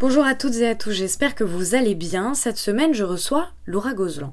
Bonjour à toutes et à tous, j'espère que vous allez bien. Cette semaine, je reçois Laura Gozlan.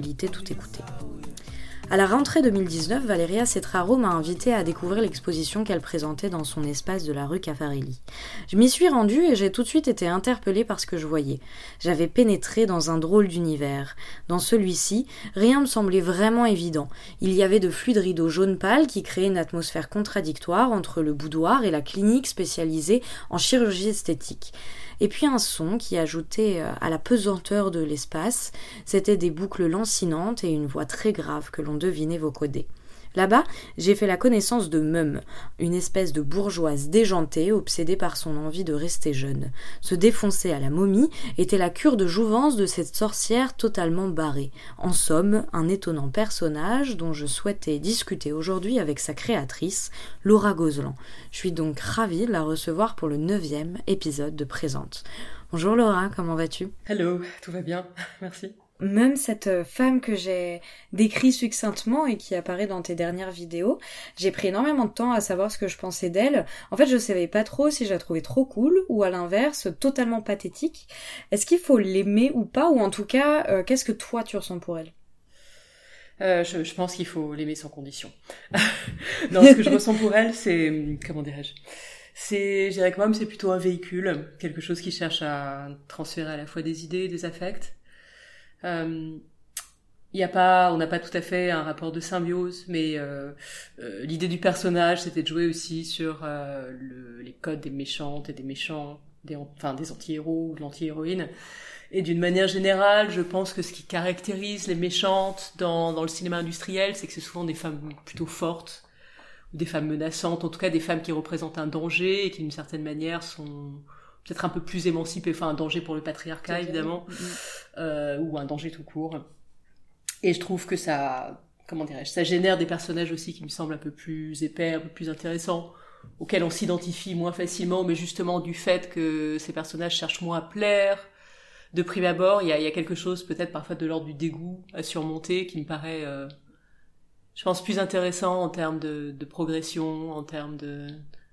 tout écouter. À la rentrée 2019, Valeria Cetraro m'a invité à découvrir l'exposition qu'elle présentait dans son espace de la rue Caffarelli. Je m'y suis rendue et j'ai tout de suite été interpellée par ce que je voyais. J'avais pénétré dans un drôle d'univers. Dans celui-ci, rien me semblait vraiment évident. Il y avait de fluides rideaux jaune pâle qui créaient une atmosphère contradictoire entre le boudoir et la clinique spécialisée en chirurgie esthétique et puis un son qui ajoutait euh, à la pesanteur de l'espace, c'était des boucles lancinantes et une voix très grave que l'on devinait vocoder. Là-bas, j'ai fait la connaissance de Mum, une espèce de bourgeoise déjantée, obsédée par son envie de rester jeune. Se défoncer à la momie était la cure de jouvence de cette sorcière totalement barrée. En somme, un étonnant personnage dont je souhaitais discuter aujourd'hui avec sa créatrice, Laura Gozlan. Je suis donc ravie de la recevoir pour le neuvième épisode de Présente. Bonjour Laura, comment vas-tu? Hello, tout va bien, merci même cette euh, femme que j'ai décrit succinctement et qui apparaît dans tes dernières vidéos, j'ai pris énormément de temps à savoir ce que je pensais d'elle. En fait, je savais pas trop si je la trouvais trop cool ou à l'inverse totalement pathétique. Est-ce qu'il faut l'aimer ou pas? Ou en tout cas, euh, qu'est-ce que toi tu ressens pour elle? Euh, je, je, pense qu'il faut l'aimer sans condition. non, ce que je ressens pour elle, c'est comment dirais-je? C'est, je dirais que c'est plutôt un véhicule, quelque chose qui cherche à transférer à la fois des idées, des affects il y a pas, on n'a pas tout à fait un rapport de symbiose, mais euh, euh, l'idée du personnage, c'était de jouer aussi sur le, les codes des méchantes et des méchants, des, enfin des anti-héros ou de l'anti-héroïne. Et d'une manière générale, je pense que ce qui caractérise les méchantes dans, dans le cinéma industriel, c'est que c'est souvent des femmes plutôt fortes, des femmes menaçantes, en tout cas des femmes qui représentent un danger et qui d'une certaine manière sont peut-être un peu plus émancipé, enfin un danger pour le patriarcat évidemment, euh, ou un danger tout court. Et je trouve que ça, comment dirais-je, ça génère des personnages aussi qui me semblent un peu plus épais, un peu plus intéressants, auxquels on s'identifie moins facilement, mais justement du fait que ces personnages cherchent moins à plaire. De prime abord, il y a, y a, quelque chose peut-être parfois de l'ordre du dégoût à surmonter qui me paraît, euh, je pense, plus intéressant en termes de, de progression, en termes de,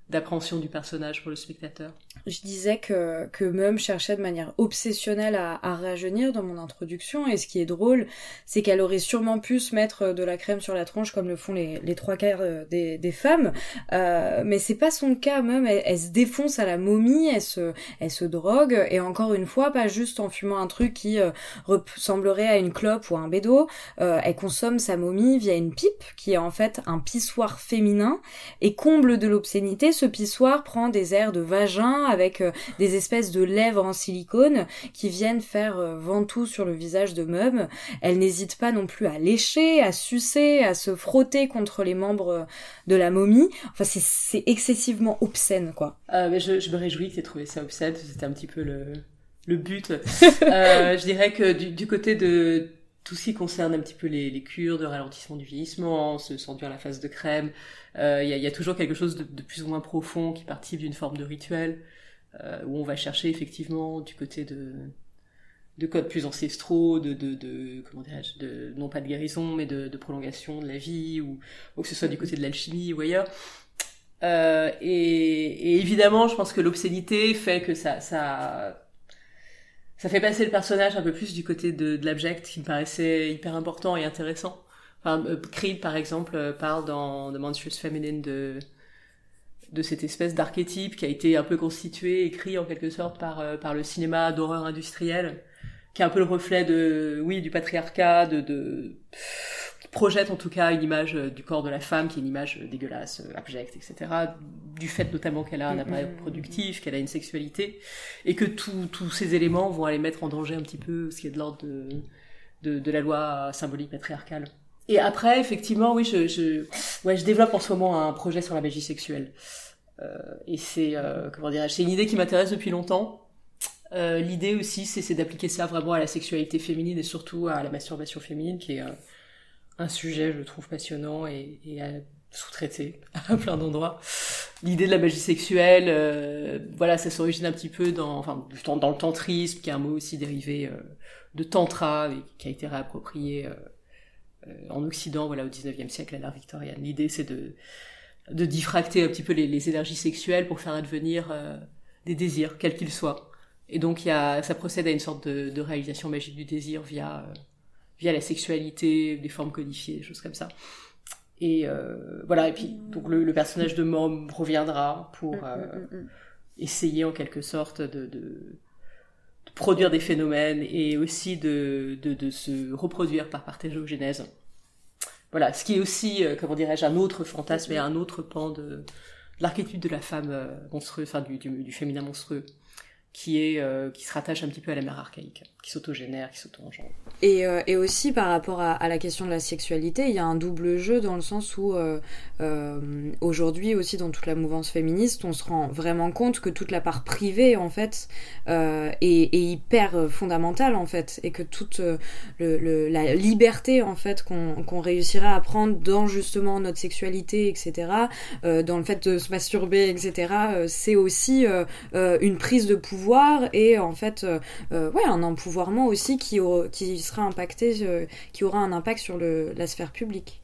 d'appréhension du personnage pour le spectateur. Je disais que, que Mum cherchait de manière obsessionnelle à, à rajeunir dans mon introduction, et ce qui est drôle, c'est qu'elle aurait sûrement pu se mettre de la crème sur la tronche comme le font les, les trois quarts euh, des, des femmes, euh, mais c'est pas son cas, Mum, elle, se défonce à la momie, elle se, elle se drogue, et encore une fois, pas juste en fumant un truc qui euh, ressemblerait à une clope ou un bédo, euh, elle consomme sa momie via une pipe, qui est en fait un pissoir féminin, et comble de l'obscénité, ce pissoir prend des airs de vagin avec euh, des espèces de lèvres en silicone qui viennent faire euh, ventoux sur le visage de Mum. Elle n'hésite pas non plus à lécher, à sucer, à se frotter contre les membres euh, de la momie. Enfin, c'est excessivement obscène, quoi. mais je, je me réjouis que tu aies trouvé ça obscène. C'était un petit peu le, le but. je dirais que du, du côté de tout ce qui concerne un petit peu les, cures de ralentissement du vieillissement, se sentir la phase de crème, euh, il y, a, toujours quelque chose de, plus ou moins profond qui participe d'une forme de rituel, euh, où on va chercher effectivement du côté de, de codes plus ancestraux, de, de, de comment dirais-je, de, non pas de guérison, mais de, de prolongation de la vie, ou, ou que ce soit du côté de l'alchimie ou ailleurs. Euh, et, et, évidemment, je pense que l'obscénité fait que ça, ça, ça fait passer le personnage un peu plus du côté de, de l'abject, qui me paraissait hyper important et intéressant. Enfin, euh, Creed, par exemple, euh, parle dans The Monstrous Feminine de, de cette espèce d'archétype qui a été un peu constitué, écrit en quelque sorte par, euh, par le cinéma d'horreur industriel, qui est un peu le reflet de, oui, du patriarcat, de, de, projette en tout cas une image du corps de la femme, qui est une image dégueulasse, abjecte, etc. Du fait notamment qu'elle a un appareil productif, qu'elle a une sexualité, et que tous ces éléments vont aller mettre en danger un petit peu ce qui est de l'ordre de, de, de la loi symbolique patriarcale. et après, effectivement, oui, je, je, ouais, je développe en ce moment un projet sur la magie sexuelle. Euh, et c'est, euh, comment dire, c'est une idée qui m'intéresse depuis longtemps. Euh, l'idée aussi, c'est, d'appliquer ça vraiment à la sexualité féminine et surtout à la masturbation féminine, qui est euh, un sujet, je trouve, passionnant et, et à sous-traité à plein d'endroits. L'idée de la magie sexuelle, euh, voilà, ça s'origine un petit peu dans, enfin, dans le tantrisme, qui est un mot aussi dérivé de tantra et qui a été réapproprié en Occident, voilà, au 19e siècle à l'ère victorienne. L'idée, c'est de de diffracter un petit peu les, énergies sexuelles pour faire advenir euh, des désirs, quels qu'ils soient. Et donc y a, ça procède à une sorte de, de réalisation magique du désir via euh, via la sexualité, des formes codifiées, des choses comme ça. Et euh, voilà. Et puis donc le, le, personnage de Mom reviendra pour mm, mm, mm, essayer en quelque sorte de, de, de, produire des phénomènes et aussi de, se reproduire par parthénogenèse voilà, ce qui est aussi, euh, comment dirais-je, un autre fantasme et un autre pan de, l'archétype de la femme euh, monstrueuse, enfin du, du, féminin monstrueux qui est euh, qui se rattache un petit peu à la mère archaïque, qui s'autogénère, qui s'auto-engendre. Et, euh, et aussi par rapport à, la question de la sexualité, il y a un double jeu dans le sens où euh, aujourd'hui aussi dans toute la mouvance féministe, on se rend vraiment compte que toute la part privée en fait est, hyper fondamentale en fait, et que toute la liberté en fait qu'on qu'on réussira à prendre dans justement notre sexualité, etc., dans le fait de se masturber, etc., c'est aussi une prise de pouvoir et en fait euh, euh, ouais un empouvoirment aussi qui, qui sera impacté euh, qui aura un impact sur le, la sphère publique.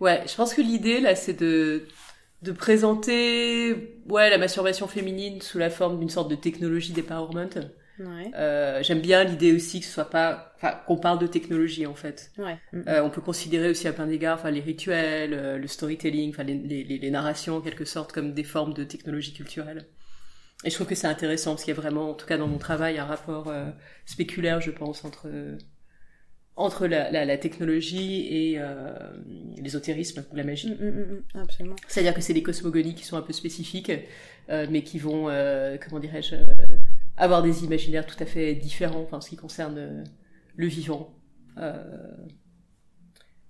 Ouais, je pense que l'idée là c'est de de présenter ouais la masturbation féminine sous la forme d'une sorte de technologie d'empowerment. Ouais. Euh, J'aime bien l'idée aussi que ce soit pas, enfin, qu'on parle de technologie en fait. Ouais. Euh, on peut considérer aussi à plein d'égards, enfin, les rituels, le storytelling, enfin, les, les, les, narrations en quelque sorte comme des formes de technologie culturelle. Et je trouve que c'est intéressant parce qu'il y a vraiment, en tout cas dans mon travail, un rapport euh, spéculaire, je pense, entre entre la, la, la technologie et euh, l'ésotérisme ou la magie. Mm, mm, mm, absolument. C'est-à-dire que c'est des cosmogonies qui sont un peu spécifiques, euh, mais qui vont, euh, comment dirais-je, euh, avoir des imaginaires tout à fait différents en ce qui concerne le vivant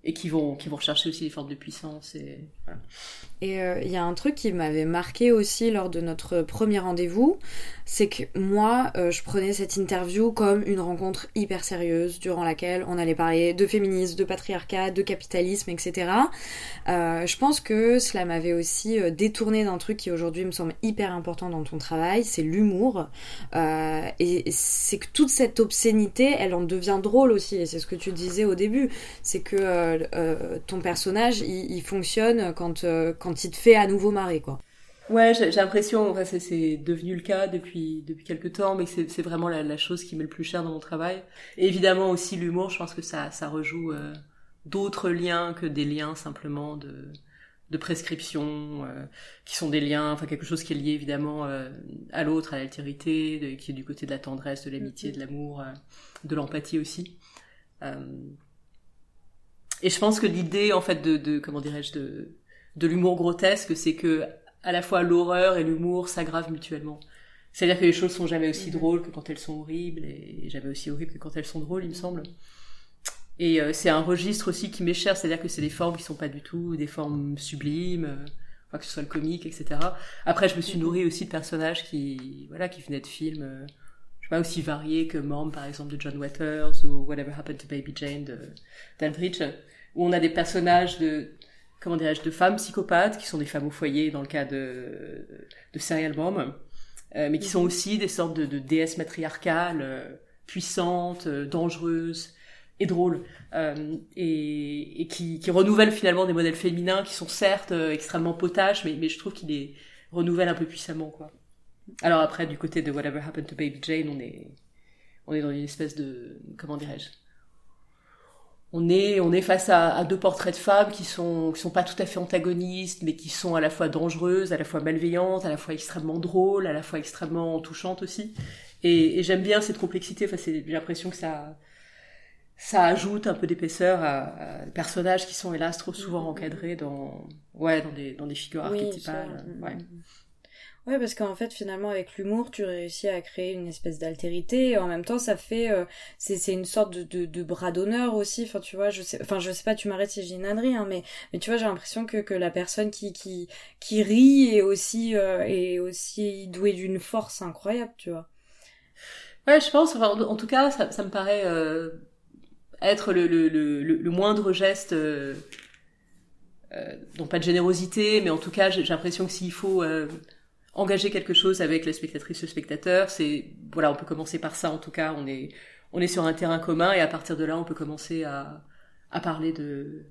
et qui vont qui vont rechercher aussi des formes de puissance et voilà. Et euh, il y a un truc qui m'avait marqué aussi lors de notre premier rendez-vous, c'est que moi, euh, je prenais cette interview comme une rencontre hyper sérieuse durant laquelle on allait parler de féminisme, de patriarcat, de capitalisme, etc. Euh, je pense que cela m'avait aussi détourné d'un truc qui aujourd'hui me semble hyper important dans ton travail, c'est l'humour. et c'est que toute cette obscénité, elle en devient drôle aussi, et c'est ce que tu disais au début, c'est que ton personnage, il, il fonctionne quand, quand quand il te fait à nouveau marrer, quoi. Ouais, j'ai l'impression, enfin, c'est devenu le cas depuis depuis quelques temps, mais c'est vraiment la, la, chose qui m'est le plus cher dans mon travail. Et évidemment aussi l'humour, je pense que ça ça rejoue euh, d'autres liens que des liens simplement de de prescription, euh, qui sont des liens, enfin quelque chose qui est lié évidemment euh, à l'autre, à l'altérité, qui est du côté de la tendresse, de l'amitié, mm-hmm. de l'amour, de l'empathie aussi. Et je pense que l'idée en fait de, de comment dirais-je de de l'humour grotesque, c'est que à la fois l'horreur et l'humour s'aggravent mutuellement. C'est-à-dire que les choses sont jamais aussi drôles que quand elles sont horribles et jamais aussi horribles que quand elles sont drôles, il me semble. Et euh, c'est un registre aussi qui m'est cher, c'est-à-dire que c'est des formes qui sont pas du tout des formes sublimes, euh, enfin, que ce soit le comique, etc. Après, je me suis nourrie aussi de personnages qui, voilà, qui venaient de films, euh, pas, aussi variés que Mom, par exemple, de John Waters, ou Whatever Happened to Baby Jane de d'Albridge, où on a des personnages de comment dirais-je, de femmes psychopathes, qui sont des femmes au foyer dans le cas de, de Serial Mom, euh, mais qui sont mhm. aussi des sortes de, de déesses matriarcales, euh, puissantes, euh, dangereuses et drôles, et, et qui, qui, renouvellent finalement des modèles féminins qui sont certes extrêmement potaches, mais, mais je trouve qu'ils les renouvellent un peu puissamment, quoi. Alors après, du côté de Whatever Happened to Baby Jane, on est, on est dans une espèce de, comment dirais-je, on est on est face à, deux portraits de femmes qui sont qui sont pas tout à fait antagonistes mais qui sont à la fois dangereuses à la fois malveillantes à la fois extrêmement drôles à la fois extrêmement touchantes aussi. Et, j'aime bien cette complexité enfin j'ai l'impression que ça ça ajoute un peu d'épaisseur à, des personnages qui sont hélas trop souvent encadrés dans ouais dans des dans des figures archétypales. ouais Ouais, parce qu'en fait, finalement, avec l'humour, tu réussis à créer une espèce d'altérité, en même temps, ça fait, euh, c'est, c'est une sorte de, de, bras d'honneur aussi. Enfin, tu vois, je sais, enfin, je sais pas, tu m'arrêtes si j'ai une ânerie, hein, mais, mais tu vois, j'ai l'impression que, que la personne qui, qui, qui rit est aussi, euh, est aussi douée d'une force incroyable, tu vois. Ouais, je pense. Enfin, en tout cas, ça, me paraît euh, être le, le, le, le, moindre geste. Donc pas de générosité, mais en tout cas, j'ai l'impression que s'il faut engager quelque chose avec la spectatrice, le spectateur, c'est voilà, on peut commencer par ça. En tout cas, on est on est sur un terrain commun et à partir de là, on peut commencer à à parler de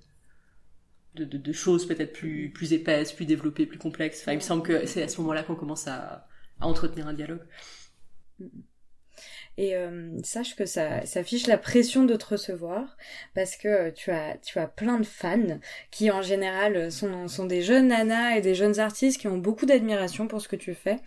de, choses peut-être plus plus épaisses, plus développées, plus complexes. Enfin, il me semble que c'est à ce moment-là qu'on commence à, à entretenir un dialogue. Et euh, sache que ça, ça fiche la pression de te recevoir parce que tu as, tu as plein de fans qui en général sont, sont des jeunes nanas et des jeunes artistes qui ont beaucoup d'admiration pour ce que tu fais.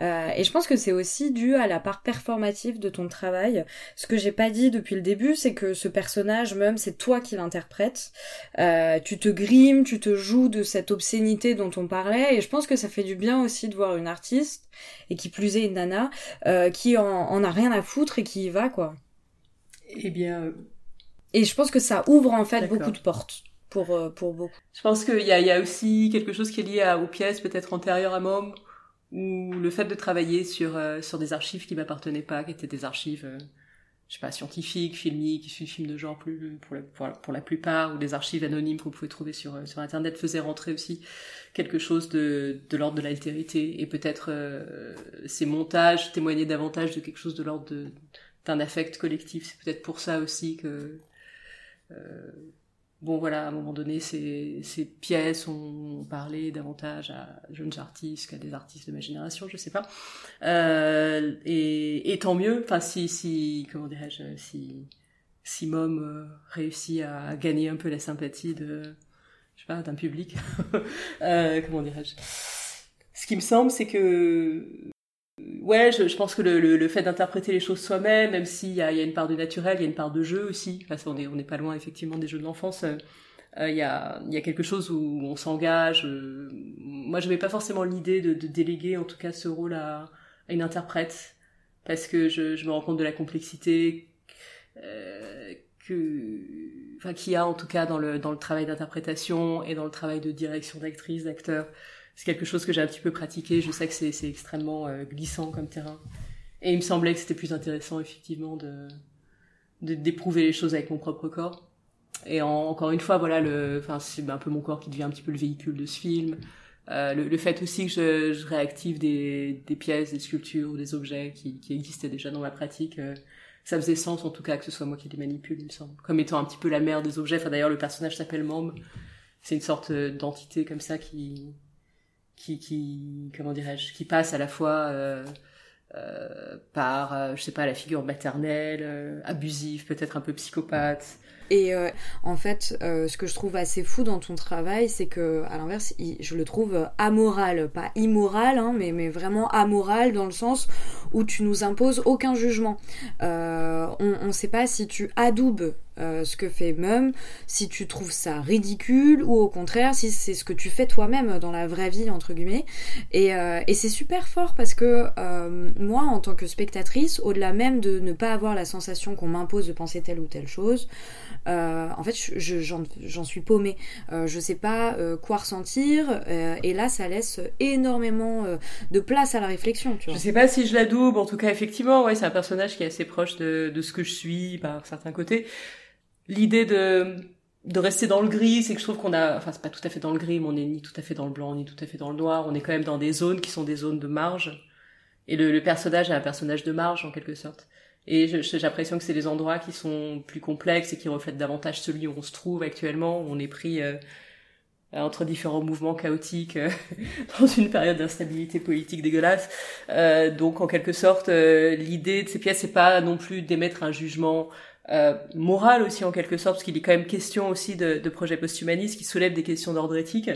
Euh, et je pense que c'est aussi dû à la part performative de ton travail. Ce que j'ai pas dit depuis le début, c'est que ce personnage même, c'est toi qui l'interprètes. Euh, tu te grimes, tu te joues de cette obscénité dont on parlait. Et je pense que ça fait du bien aussi de voir une artiste et qui plus est une nana euh, qui en, en a rien à foutre et qui y va, quoi. Eh bien. Euh, et je pense que ça ouvre en fait beaucoup de portes pour, euh, pour beaucoup. Je pense qu'il y a, y a aussi quelque chose qui est lié à, aux pièces peut-être antérieures à Mom, ou le fait de travailler sur, euh, sur des archives qui m'appartenaient pas, qui étaient des archives, je sais pas, scientifiques, filmiques, films de genre plus, pour la, pour, plupart, ou des archives anonymes qu'on pouvait trouver sur, sur Internet, faisaient rentrer aussi quelque chose de, de l'ordre de l'altérité et peut-être euh, ces montages témoignaient davantage de quelque chose de l'ordre d'un affect collectif. C'est peut-être pour ça aussi que euh, bon voilà à un moment donné ces, ces pièces ont parlé davantage à jeunes artistes qu'à des artistes de ma génération, je sais pas. Euh, et, et tant mieux. Enfin si si comment dirais-je si si Mom euh, réussit à gagner un peu la sympathie de je sais pas, d'un public. euh, comment dirais-je? Ce qui me semble, c'est que ouais, je, je, pense que le, le, le fait d'interpréter les choses soi-même, même s'il y a, y a une part de naturel, il y a une part de jeu aussi. Enfin, on est on n'est pas loin effectivement des jeux de l'enfance. Euh, il y, a, y a quelque chose où on s'engage. Euh, moi, je n'avais pas forcément l'idée de, de, déléguer, en tout cas, ce rôle à, à une interprète, parce que je, je, me rends compte de la complexité euh, que enfin qu'il y a en tout cas dans le dans le travail d'interprétation et dans le travail de direction d'actrice d'acteur c'est quelque chose que j'ai un petit peu pratiqué je sais que c'est extrêmement euh, glissant comme terrain et il me semblait que c'était plus intéressant effectivement de d'éprouver les choses avec mon propre corps et encore une fois voilà le enfin c'est un peu mon corps qui devient un petit peu le véhicule de ce film euh, le, le, fait aussi que je, je réactive des, des pièces, des sculptures des objets qui, qui existaient déjà dans ma pratique, euh, ça faisait sens en tout cas que ce soit moi qui les manipule, il me semble. Comme étant un petit peu la mère des objets. Enfin d'ailleurs le personnage s'appelle Mom. C'est une sorte euh, d'entité comme ça qui, qui, qui, comment dirais-je, qui passe à la fois euh, euh, par, euh, je sais pas, la figure maternelle, abusive, peut-être un peu psychopathe, et euh, en fait, euh, ce que je trouve assez fou dans ton travail, c'est que, à l'inverse, je le trouve amoral, pas immoral, hein, mais, mais vraiment amoral dans le sens où tu nous imposes aucun jugement. Euh, on ne sait pas si tu adoubes euh, ce que fait Mum, si tu trouves ça ridicule ou au contraire si c'est ce que tu fais toi-même dans la vraie vie entre guillemets. Et, euh, c'est super fort parce que euh, moi en tant que spectatrice, au-delà même de ne pas avoir la sensation qu'on m'impose de penser telle ou telle chose, euh, en fait, j'en je, suis paumée. Euh, je sais pas euh, quoi ressentir, et là, ça laisse énormément de place à la réflexion. Tu vois. Je sais pas si je la double. En tout cas, effectivement, ouais, c'est un personnage qui est assez proche de, de ce que je suis par certains côtés. L'idée de de rester dans le gris, c'est que je trouve qu'on a, enfin c'est pas tout à fait dans le gris, mais on est ni tout à fait dans le blanc, ni tout à fait dans le noir. On est quand même dans des zones qui sont des zones de marge. Et le, le personnage est un personnage de marge en quelque sorte. Et j'ai l'impression que c'est des endroits qui sont plus complexes et qui reflètent davantage celui où on se trouve actuellement, où on est pris euh, entre différents mouvements chaotiques euh, dans une période d'instabilité politique dégueulasse. Euh, donc en quelque sorte, euh, l'idée de ces pièces, c'est pas non plus d'émettre un jugement moral aussi en quelque sorte, parce qu'il est quand même question aussi de, de projets posthumanistes qui soulèvent des questions d'ordre éthique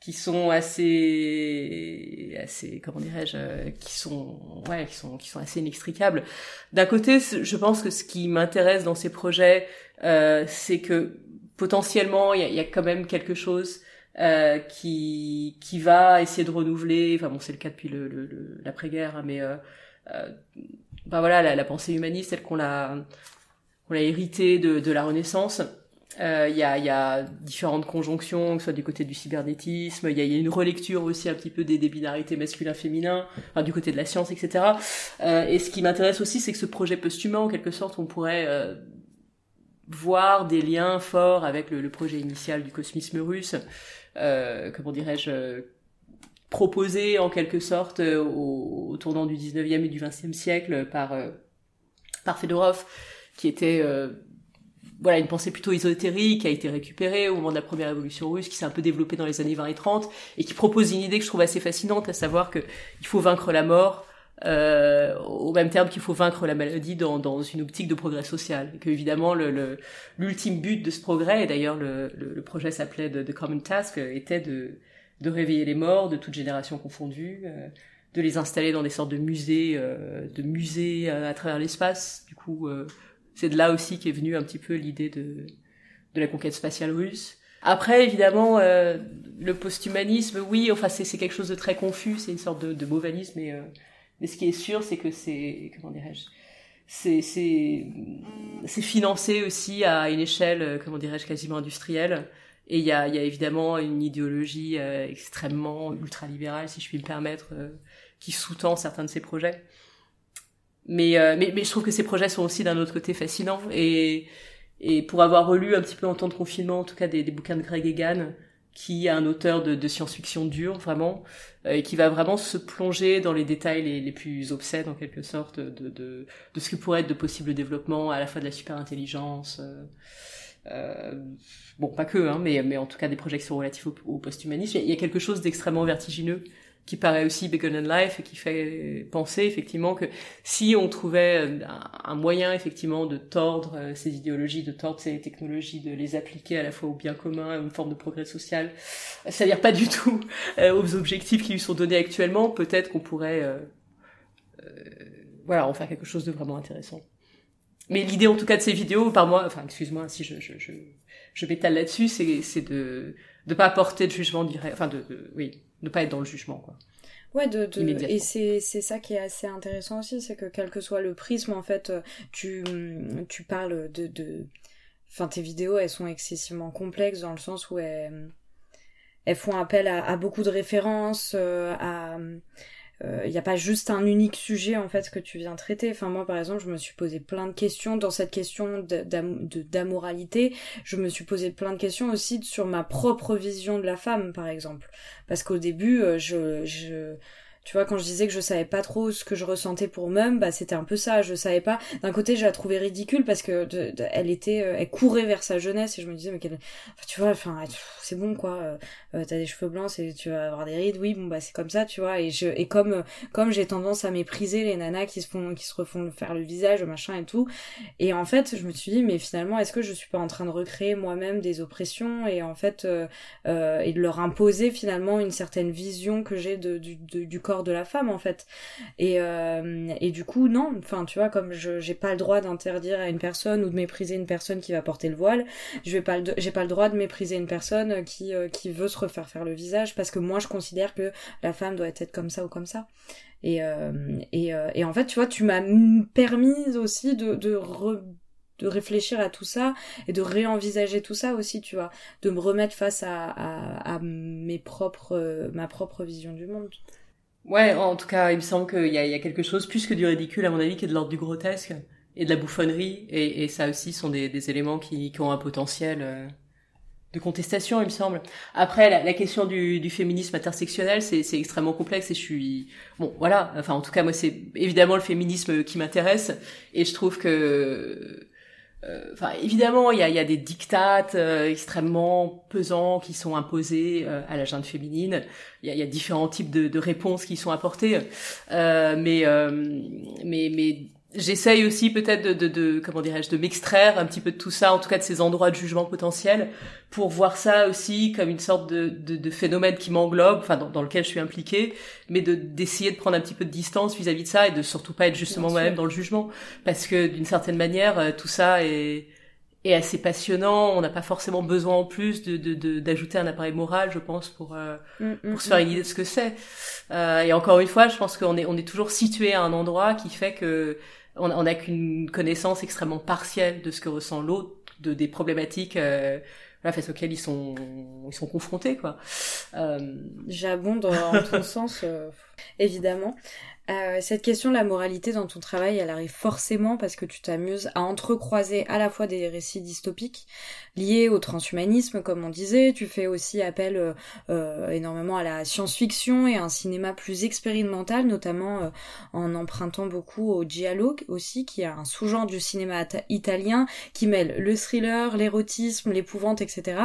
qui sont assez assez comment dirais-je euh, qui sont ouais qui sont qui sont assez inextricables d'un côté je pense que ce qui m'intéresse dans ces projets euh, c'est que potentiellement il y a, y a, quand même quelque chose euh, qui qui va essayer de renouveler. Enfin bon, c'est le cas depuis le, l'après-guerre, hein, mais euh, euh, ben voilà, la, la, pensée humaniste, telle qu'on l'a on l'a hérité de, de la Renaissance. Euh, il y, a, y, a, différentes conjonctions, que ce soit du côté du cybernétisme, il y a, y a, une relecture aussi un petit peu des, des binarités masculin-féminin, enfin, du côté de la science, etc. Euh, et ce qui m'intéresse aussi, c'est que ce projet posthume, en quelque sorte, on pourrait euh, voir des liens forts avec le, le, projet initial du cosmisme russe, euh, comment dirais-je, proposé en quelque sorte au, au, tournant du 19e et du 20e siècle par, par Fedorov, qui était voilà une pensée plutôt ésotérique qui a été récupérée au moment de la première révolution russe, qui s'est un peu développée dans les années 20 et 30, et qui propose une idée que je trouve assez fascinante, à savoir que il faut vaincre la mort euh, au même terme qu'il faut vaincre la maladie dans, dans une optique de progrès social. Et que évidemment le l'ultime but de ce progrès, et d'ailleurs le, le, le, projet s'appelait The, Common Task, était de, de réveiller les morts de toutes générations confondues, euh, de les installer dans des sortes de musées, euh, de musées à travers l'espace, du coup euh, c'est de là aussi qu'est venue un petit peu l'idée de, la conquête spatiale russe. Après, évidemment, euh, le posthumanisme, oui, enfin, c'est quelque chose de très confus, c'est une sorte de, de euh, mais ce qui est sûr, c'est que c'est, comment dirais-je, c'est, financé aussi à une échelle, euh, comment dirais-je, quasiment industrielle. Et il y a, évidemment une idéologie extrêmement ultralibérale, si je puis me permettre, qui sous-tend certains de ces projets. Mais, euh, mais, mais je trouve que ces projets sont aussi d'un autre côté fascinants. Et, et pour avoir relu un petit peu en temps de confinement, en tout cas des, des bouquins de Greg Egan, qui est un auteur de, de science-fiction dure, vraiment, euh, et qui va vraiment se plonger dans les détails les, les plus obscènes, en quelque sorte, de, de, de, ce que pourrait être de possibles développements, à la fois de la super-intelligence, euh, euh, bon, pas que, hein, mais, mais en tout cas des projections relatives au, au post-humanisme. Il y a quelque chose d'extrêmement vertigineux qui paraît aussi Bacon and Life et qui fait penser effectivement que si on trouvait un moyen effectivement de tordre euh, ces idéologies, de tordre ces technologies, de les appliquer à la fois au bien commun, à une forme de progrès social, c'est-à-dire pas du tout euh, aux objectifs qui lui sont donnés actuellement, peut-être qu'on pourrait euh, euh, voilà en faire quelque chose de vraiment intéressant. Mais l'idée en tout cas de ces vidéos, par moi, enfin excuse-moi si je je je, je m'étale là-dessus, c'est de de pas apporter de jugement direct, enfin de, de oui ne pas être dans le jugement quoi. Ouais, de, de et c'est c'est ça qui est assez intéressant aussi, c'est que quel que soit le prisme en fait, tu tu parles de de enfin tes vidéos, elles sont excessivement complexes dans le sens où elles elles font appel à, à beaucoup de références, euh, à il euh, n'y a pas juste un unique sujet en fait que tu viens traiter. Enfin moi par exemple, je me suis posé plein de questions dans cette question d'amoralité. Je me suis posé plein de questions aussi sur ma propre vision de la femme par exemple, parce qu'au début euh, je, je tu vois, quand je disais que je savais pas trop ce que je ressentais pour Mum, bah c'était un peu ça. Je savais pas. D'un côté, je la trouvais ridicule parce que elle était, euh, elle courait vers sa jeunesse et je me disais mais quelle, tu vois, enfin c'est bon quoi. Euh, euh, T'as des cheveux blancs, tu vas avoir des rides. Oui, bon bah c'est comme ça, tu vois. Et je et comme comme j'ai tendance à mépriser les nanas qui se font qui se refont faire le visage, machin et tout. Et en fait, je me suis dit mais finalement est-ce que je suis pas en train de recréer moi-même des oppressions et en fait euh, euh, et de leur imposer finalement une certaine vision que j'ai de, du corps de la femme en fait et euh, et du coup non enfin tu vois comme je j'ai pas le droit d'interdire à une personne ou de mépriser une personne qui va porter le voile je vais pas j'ai pas le droit de mépriser une personne qui euh, qui veut se refaire faire le visage parce que moi je considère que la femme doit être comme ça ou comme ça et euh, et, en fait tu vois tu m'as permis aussi de de de réfléchir à tout ça et de réenvisager tout ça aussi, tu vois, de me remettre face à, à, à mes propres, ma propre vision du monde. Ouais, en tout cas, il me semble qu'il y a, y a quelque chose plus que du ridicule, à mon avis, qui est de l'ordre du grotesque et de la bouffonnerie. Et, et ça aussi sont des, des éléments qui, qui, ont un potentiel euh, de contestation, il me semble. Après, la, la question du, du, féminisme intersectionnel, c'est extrêmement complexe et je suis... Bon, voilà, enfin, en tout cas, moi, c'est évidemment le féminisme qui m'intéresse. Et je trouve que enfin, évidemment, il y a, y a, des dictates euh, extrêmement pesants qui sont imposés euh, à la jeune féminine. Il y a, y a, différents types de, de, réponses qui sont apportées, mais mais mais j'essaye aussi peut-être de, de, de, comment dirais-je de m'extraire un petit peu de tout ça en tout cas de ces endroits de jugement potentiel pour voir ça aussi comme une sorte de, de, de phénomène qui m'englobe enfin dans, dans, lequel je suis impliquée mais de d'essayer de prendre un petit peu de distance vis-à-vis de ça et de surtout pas être justement moi-même dans le jugement parce que d'une certaine manière euh, tout ça est est assez passionnant. On n'a pas forcément besoin en plus de d'ajouter un appareil moral, je pense, pour euh, mm, mm, pour se faire une idée de ce que c'est. Euh, et encore une fois, je pense qu'on est on est toujours situé à un endroit qui fait que on n'a qu'une connaissance extrêmement partielle de ce que ressent l'autre, de des problématiques euh, face auxquelles ils sont ils sont confrontés quoi. Euh... J'abonde en ton sens euh, évidemment. Euh, cette question de la moralité dans ton travail, elle arrive forcément parce que tu t'amuses à entrecroiser à la fois des récits dystopiques liés au transhumanisme, comme on disait. Tu fais aussi appel euh, euh, énormément à la science-fiction et à un cinéma plus expérimental, notamment en empruntant beaucoup au giallo aussi, qui est un sous-genre du cinéma italien qui mêle le thriller, l'érotisme, l'épouvante, etc.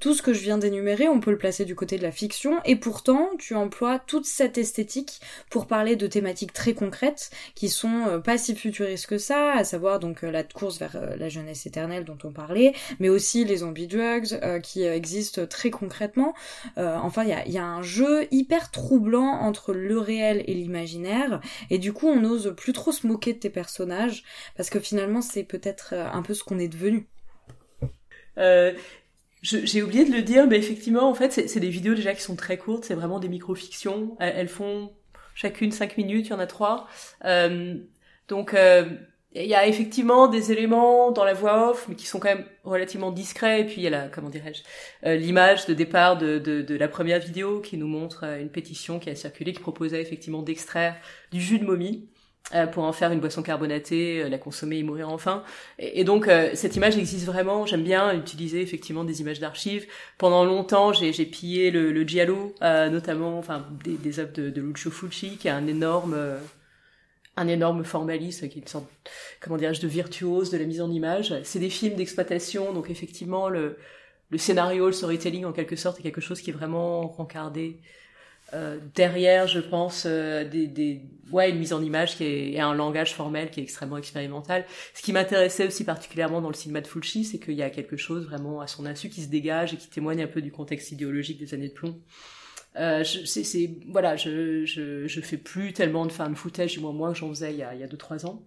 Tout ce que je viens d'énumérer, on peut le placer du côté de la fiction, et pourtant tu emploies toute cette esthétique pour parler de thématiques très concrètes qui sont euh, pas si futuristes que ça, à savoir donc euh, la course vers euh, la jeunesse éternelle dont on parlait, mais aussi les zombie drugs qui existent très concrètement. enfin, il y a, un jeu hyper troublant entre le réel et l'imaginaire, et du coup on n'ose plus trop se moquer de tes personnages parce que finalement c'est peut-être un peu ce qu'on est devenu. j'ai oublié de le dire, mais effectivement, en fait, c'est des vidéos déjà qui sont très courtes, c'est vraiment des micro-fictions. elles, font chacune cinq minutes, il y en a trois. Euh, donc euh, il y a effectivement des éléments dans la voix off, mais qui sont quand même relativement discrets. Et puis il y a la, comment dirais-je, euh, l'image de départ de, de, de, la première vidéo qui nous montre une pétition qui a circulé, qui proposait effectivement d'extraire du jus de momie. Euh, pour en faire une boisson carbonatée, euh, la consommer et mourir enfin. Et, donc euh, cette image existe vraiment. J'aime bien utiliser effectivement des images d'archives. Pendant longtemps, j'ai pillé le, le giallo, notamment, enfin des, des œuvres de, de, Lucio Fulci, qui est un énorme un énorme formaliste, qui est une sorte, comment dirais-je, de virtuose de la mise en image. C'est des films d'exploitation, donc effectivement le, le scénario, le storytelling en quelque sorte est quelque chose qui est vraiment rencardé euh, derrière, je pense, euh, des, des, ouais, une mise en image qui est et un langage formel qui est extrêmement expérimental. Ce qui m'intéressait aussi particulièrement dans le cinéma de Fulci, c'est qu'il y a quelque chose vraiment à son insu qui se dégage et qui témoigne un peu du contexte idéologique des années de plomb. Euh, c'est voilà, je, je je fais plus tellement de fan footage, du moins moi que j'en faisais il y a il y a deux trois ans.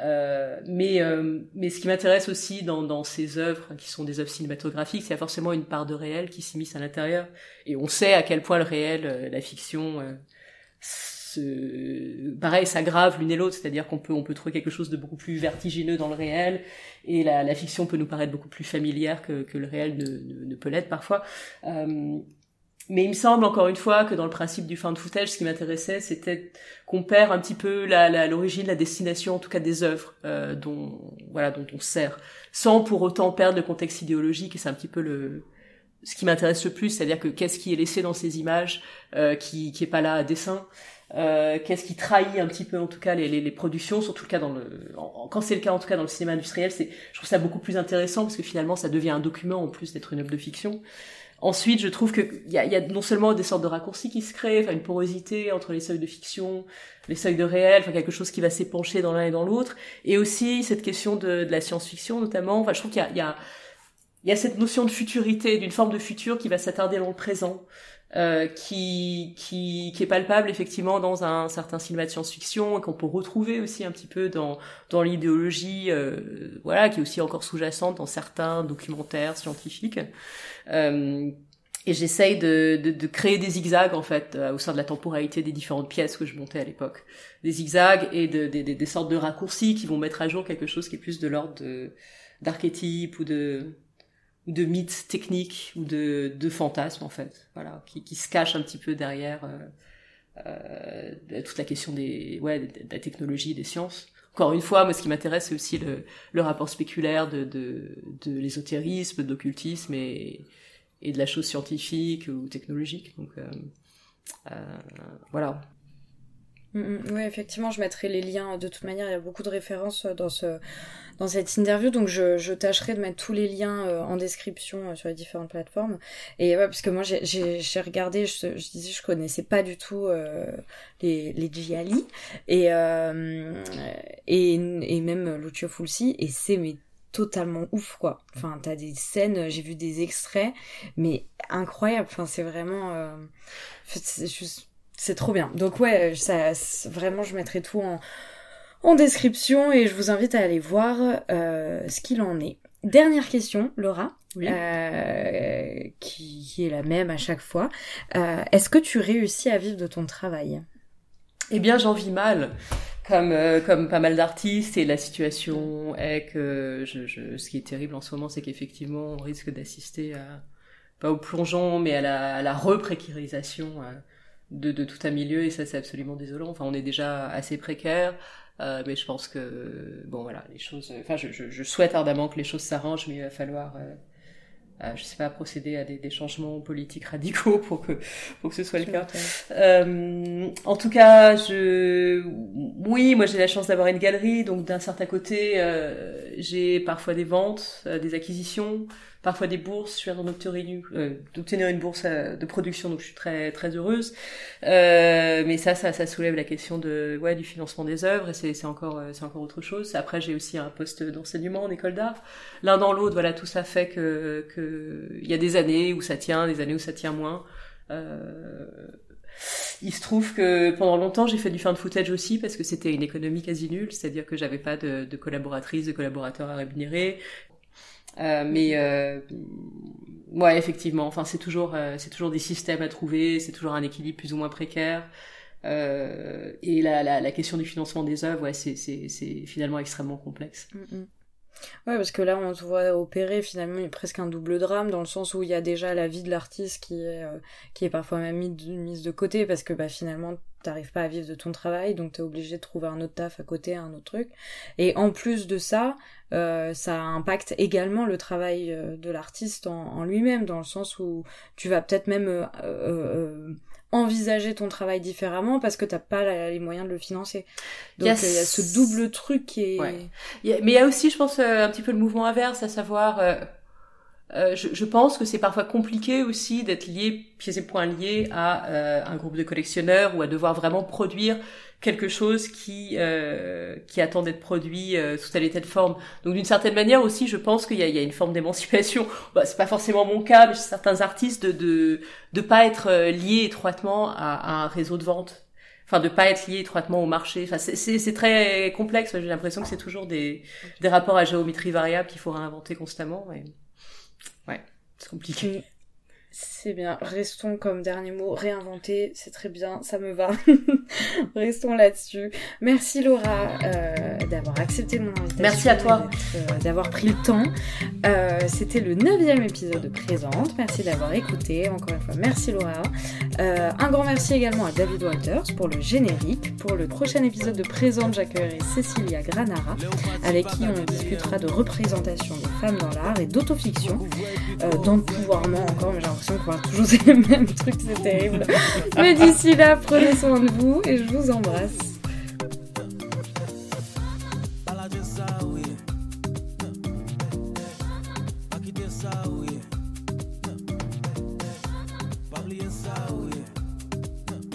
Euh, mais, euh, mais ce qui m'intéresse aussi dans, dans ces œuvres, qui sont des œuvres cinématographiques, c'est forcément une part de réel qui s'immisce à l'intérieur. Et on sait à quel point le réel, euh, la fiction, se... pareil, s'aggrave l'une et l'autre. C'est-à-dire qu'on peut, on peut trouver quelque chose de beaucoup plus vertigineux dans le réel, et la, la fiction peut nous paraître beaucoup plus familière que, que le réel ne, ne, peut l'être parfois. Mais il me semble encore une fois que dans le principe du de footage, ce qui m'intéressait, c'était qu'on perd un petit peu la, l'origine, la destination, en tout cas des œuvres euh, dont voilà dont on sert, sans pour autant perdre le contexte idéologique. Et c'est un petit peu le ce qui m'intéresse le plus, c'est-à-dire que qu'est-ce qui est laissé dans ces images, euh, qui qui est pas là à dessin, euh, qu'est-ce qui trahit un petit peu en tout cas les, les, les productions, surtout le cas dans le quand c'est le cas en tout cas dans le cinéma industriel, c'est je trouve ça beaucoup plus intéressant parce que finalement ça devient un document en plus d'être une œuvre de fiction. Ensuite, je trouve qu'il y a, y a non seulement des sortes de raccourcis qui se créent, enfin une porosité entre les seuils de fiction, les seuils de réel, enfin quelque chose qui va s'épancher dans l'un et dans l'autre, et aussi cette question de, de la science-fiction notamment. Enfin, je trouve qu'il y a, y a y a cette notion de futurité, d'une forme de futur qui va s'attarder dans le présent, euh, qui, qui, qui est palpable effectivement dans un certain cinéma de science-fiction et qu'on peut retrouver aussi un petit peu dans, dans l'idéologie, euh, voilà, qui est aussi encore sous-jacente dans certains documentaires scientifiques. Euh, et j'essaye de, de, de, créer des zigzags en fait euh, au sein de la temporalité des différentes pièces que je montais à l'époque, des zigzags et de, des sortes de raccourcis qui vont mettre à jour quelque chose qui est plus de l'ordre d'archétype ou de ou de mythes techniques ou de, de fantasmes en fait, voilà, qui, qui se cachent un petit peu derrière euh, euh, toute la question des, ouais, de, la technologie des sciences. Encore une fois, moi, ce qui m'intéresse, c'est aussi le, le, rapport spéculaire de, de, de l'ésotérisme, de l'occultisme et, et de la chose scientifique ou technologique. Donc, euh, euh voilà. Mm, mm. oui, effectivement, je mettrai les liens. De toute manière, il y a beaucoup de références dans ce dans cette interview, donc je, je tâcherai de mettre tous les liens euh, en description euh, sur les différentes plateformes. Et ouais, parce que moi j'ai regardé, je, disais, je connaissais pas du tout euh, les les Gialli et, et et même Lucio Fulci et c'est mais totalement ouf quoi. Enfin, t'as des scènes, j'ai vu des extraits, mais incroyable. Enfin, c'est vraiment, c'est juste c'est trop bien. Donc ouais, ça, vraiment, je mettrai tout en, en description et je vous invite à aller voir euh, ce qu'il en est. Dernière question, Laura, Oui. euh, qui, qui est la même à chaque fois. Euh, Est-ce que tu réussis à vivre de ton travail? Eh bien, j'en vis mal, comme comme pas mal d'artistes. Et la situation est que je, je, ce qui est terrible en ce moment, c'est qu'effectivement, on risque d'assister à pas au plongeon, mais à la, à la reprécarisation de, de tout un milieu. Et ça, c'est absolument désolant. Enfin, on est déjà assez précaire. Euh, mais je pense que bon voilà les choses enfin je, je, je souhaite ardemment que les choses s'arrangent mais il va falloir euh, je sais pas procéder à des, des, changements politiques radicaux pour que pour que ce soit le cas. Euh, en tout cas, je oui, moi j'ai la chance d'avoir une galerie, donc d'un certain côté, euh, j'ai parfois des ventes, euh, des acquisitions, parfois des bourses. Je viens d'en obtenir, euh, d'obtenir une bourse de production, donc je suis très très heureuse. mais ça, ça, ça soulève la question de ouais du financement des œuvres et c'est c'est encore c'est encore autre chose. Après, j'ai aussi un poste d'enseignement en école d'art. L'un dans l'autre, voilà, tout ça fait que que il y a des années où ça tient, des années où ça tient moins. Euh, il se trouve que pendant longtemps j'ai fait du fan footage aussi parce que c'était une économie quasi nulle, c'est-à-dire que j'avais pas de, de, collaboratrices, de collaborateurs à rémunérer. Euh, mais euh, ouais, effectivement, enfin c'est toujours c'est toujours des systèmes à trouver, c'est toujours un équilibre plus ou moins précaire. Et la, la, question du financement des œuvres, c'est finalement extrêmement complexe. Mm -hmm. Ouais, parce que là, on se voit opérer finalement presque un double drame dans le sens où il y a déjà la vie de l'artiste qui est euh, qui est parfois même mise de, côté parce que bah finalement t'arrives pas à vivre de ton travail donc t'es obligé de trouver un autre taf à côté, un autre truc. Et en plus de ça, euh, ça impacte également le travail euh, de l'artiste en, lui-même dans le sens où tu vas peut-être même euh, envisager ton travail différemment parce que t'as pas la, les moyens de le financer. Donc il yes. y a ce double truc qui est. Ouais. Il y a, mais il y a aussi, je pense, un petit peu le mouvement inverse, à savoir. Euh, euh, je, je, pense que c'est parfois compliqué aussi d'être lié, pieds et poings liés à euh, un groupe de collectionneurs ou à devoir vraiment produire quelque chose qui euh, qui attend d'être produit euh, sous telle et telle forme. Donc d'une certaine manière aussi, je pense qu'il y a, il y a une forme d'émancipation. Bah, c'est pas forcément mon cas, mais chez certains artistes de de de pas être lié étroitement à, à un réseau de vente. Enfin, de pas être lié étroitement au marché. Enfin, c'est très complexe. J'ai l'impression que c'est toujours des des rapports à géométrie variable qu'il faut réinventer constamment. Ouais, c'est compliqué. C'est bien. Restons comme dernier mot, réinventer, c'est très bien, ça me va. Restons là-dessus. Merci Laura euh, d'avoir accepté mon invitation. Merci à toi. D'avoir euh, pris le temps. Euh, C'était le neuvième épisode de Présente. Merci d'avoir écouté. Encore une fois, merci Laura. Euh, un grand merci également à David Walters pour le générique. Pour le prochain épisode de Présente, j'accueillerai Cecilia Granara, avec qui on discutera de représentation des femmes dans l'art et d'autofiction. Euh, dans le pouvoirment encore, mais j'ai l'impression qu'on toujours les mêmes trucs, c'est terrible. Mais d'ici là, prenez soin de vous et je vous embrasse.